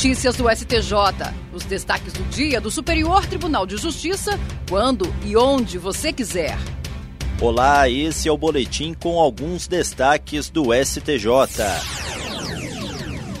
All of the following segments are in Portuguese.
Notícias do STJ. Os destaques do dia do Superior Tribunal de Justiça, quando e onde você quiser. Olá, esse é o boletim com alguns destaques do STJ.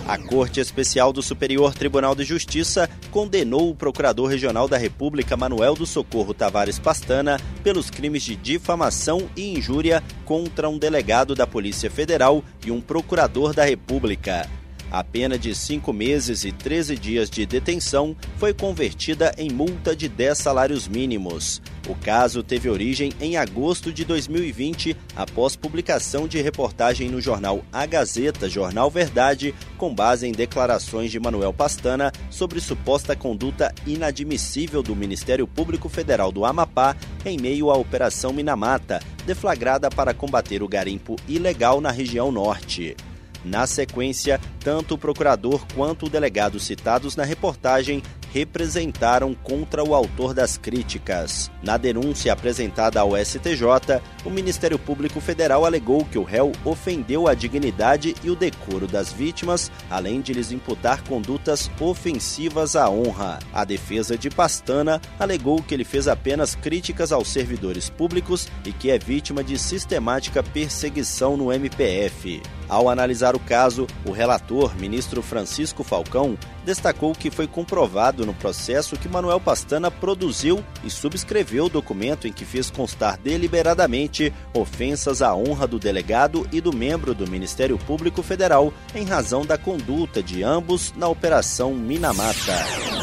A Corte Especial do Superior Tribunal de Justiça condenou o Procurador Regional da República Manuel do Socorro Tavares Pastana pelos crimes de difamação e injúria contra um delegado da Polícia Federal e um procurador da República. A pena de cinco meses e 13 dias de detenção foi convertida em multa de 10 salários mínimos. O caso teve origem em agosto de 2020, após publicação de reportagem no jornal A Gazeta, Jornal Verdade, com base em declarações de Manuel Pastana sobre suposta conduta inadmissível do Ministério Público Federal do Amapá em meio à Operação Minamata, deflagrada para combater o garimpo ilegal na região norte. Na sequência, tanto o procurador quanto o delegado citados na reportagem representaram contra o autor das críticas. Na denúncia apresentada ao STJ, o Ministério Público Federal alegou que o réu ofendeu a dignidade e o decoro das vítimas, além de lhes imputar condutas ofensivas à honra. A defesa de Pastana alegou que ele fez apenas críticas aos servidores públicos e que é vítima de sistemática perseguição no MPF. Ao analisar o caso, o relator, ministro Francisco Falcão, destacou que foi comprovado no processo que Manuel Pastana produziu e subscreveu o documento em que fez constar deliberadamente ofensas à honra do delegado e do membro do Ministério Público Federal em razão da conduta de ambos na Operação Minamata.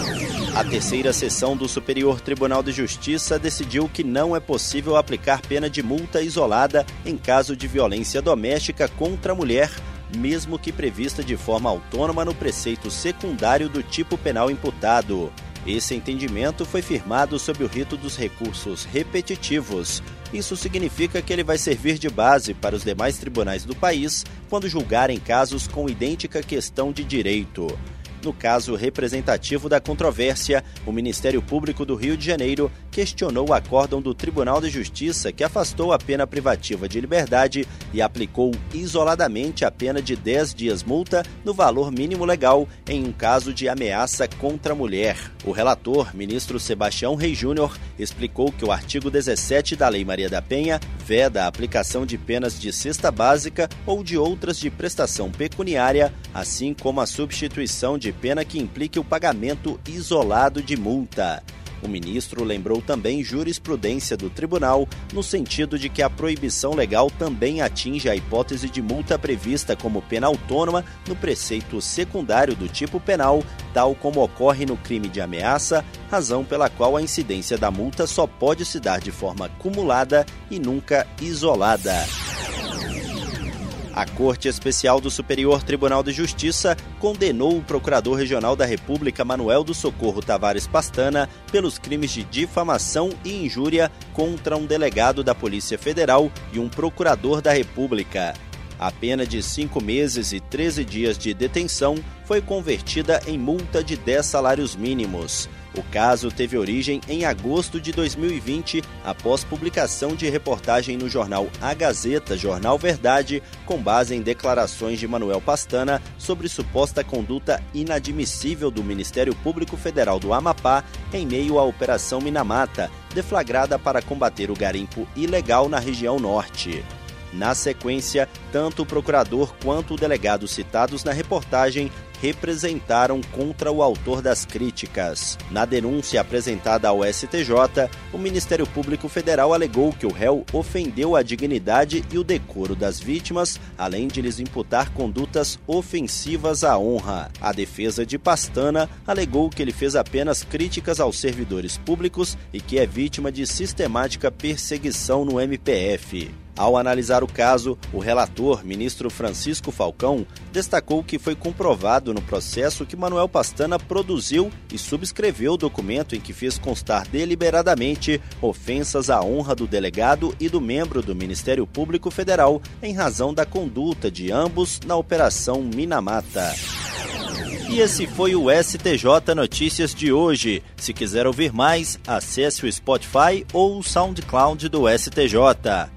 A terceira sessão do Superior Tribunal de Justiça decidiu que não é possível aplicar pena de multa isolada em caso de violência doméstica contra a mulher mesmo que prevista de forma autônoma no preceito secundário do tipo penal imputado. Esse entendimento foi firmado sob o rito dos recursos repetitivos. Isso significa que ele vai servir de base para os demais tribunais do país quando julgarem casos com idêntica questão de direito. No caso representativo da controvérsia, o Ministério Público do Rio de Janeiro questionou o acórdão do Tribunal de Justiça que afastou a pena privativa de liberdade e aplicou isoladamente a pena de 10 dias multa no valor mínimo legal em um caso de ameaça contra a mulher. O relator, ministro Sebastião Rei Júnior, explicou que o artigo 17 da Lei Maria da Penha veda a aplicação de penas de cesta básica ou de outras de prestação pecuniária, assim como a substituição de pena que implique o pagamento isolado de multa. O ministro lembrou também jurisprudência do tribunal, no sentido de que a proibição legal também atinge a hipótese de multa prevista como pena autônoma no preceito secundário do tipo penal, tal como ocorre no crime de ameaça, razão pela qual a incidência da multa só pode se dar de forma acumulada e nunca isolada. A Corte Especial do Superior Tribunal de Justiça condenou o Procurador Regional da República Manuel do Socorro Tavares Pastana pelos crimes de difamação e injúria contra um delegado da Polícia Federal e um procurador da República. A pena de cinco meses e 13 dias de detenção foi convertida em multa de 10 salários mínimos. O caso teve origem em agosto de 2020, após publicação de reportagem no jornal A Gazeta, Jornal Verdade, com base em declarações de Manuel Pastana sobre suposta conduta inadmissível do Ministério Público Federal do Amapá em meio à Operação Minamata, deflagrada para combater o garimpo ilegal na região norte. Na sequência, tanto o procurador quanto o delegado citados na reportagem representaram contra o autor das críticas. Na denúncia apresentada ao STJ, o Ministério Público Federal alegou que o réu ofendeu a dignidade e o decoro das vítimas, além de lhes imputar condutas ofensivas à honra. A defesa de Pastana alegou que ele fez apenas críticas aos servidores públicos e que é vítima de sistemática perseguição no MPF. Ao analisar o caso, o relator, ministro Francisco Falcão, destacou que foi comprovado no processo que Manuel Pastana produziu e subscreveu o documento em que fez constar deliberadamente ofensas à honra do delegado e do membro do Ministério Público Federal em razão da conduta de ambos na Operação Minamata. E esse foi o STJ Notícias de hoje. Se quiser ouvir mais, acesse o Spotify ou o SoundCloud do STJ.